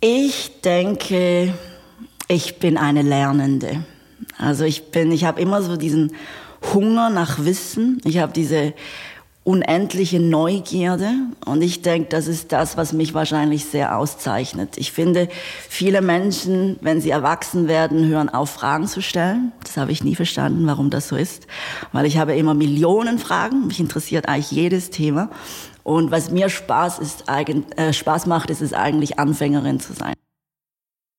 Ich denke, ich bin eine Lernende. Also ich bin, ich habe immer so diesen Hunger nach Wissen. Ich habe diese unendliche Neugierde. Und ich denke, das ist das, was mich wahrscheinlich sehr auszeichnet. Ich finde, viele Menschen, wenn sie erwachsen werden, hören auf, Fragen zu stellen. Das habe ich nie verstanden, warum das so ist. Weil ich habe immer Millionen Fragen. Mich interessiert eigentlich jedes Thema. Und was mir Spaß, ist, äh, Spaß macht, ist es eigentlich Anfängerin zu sein.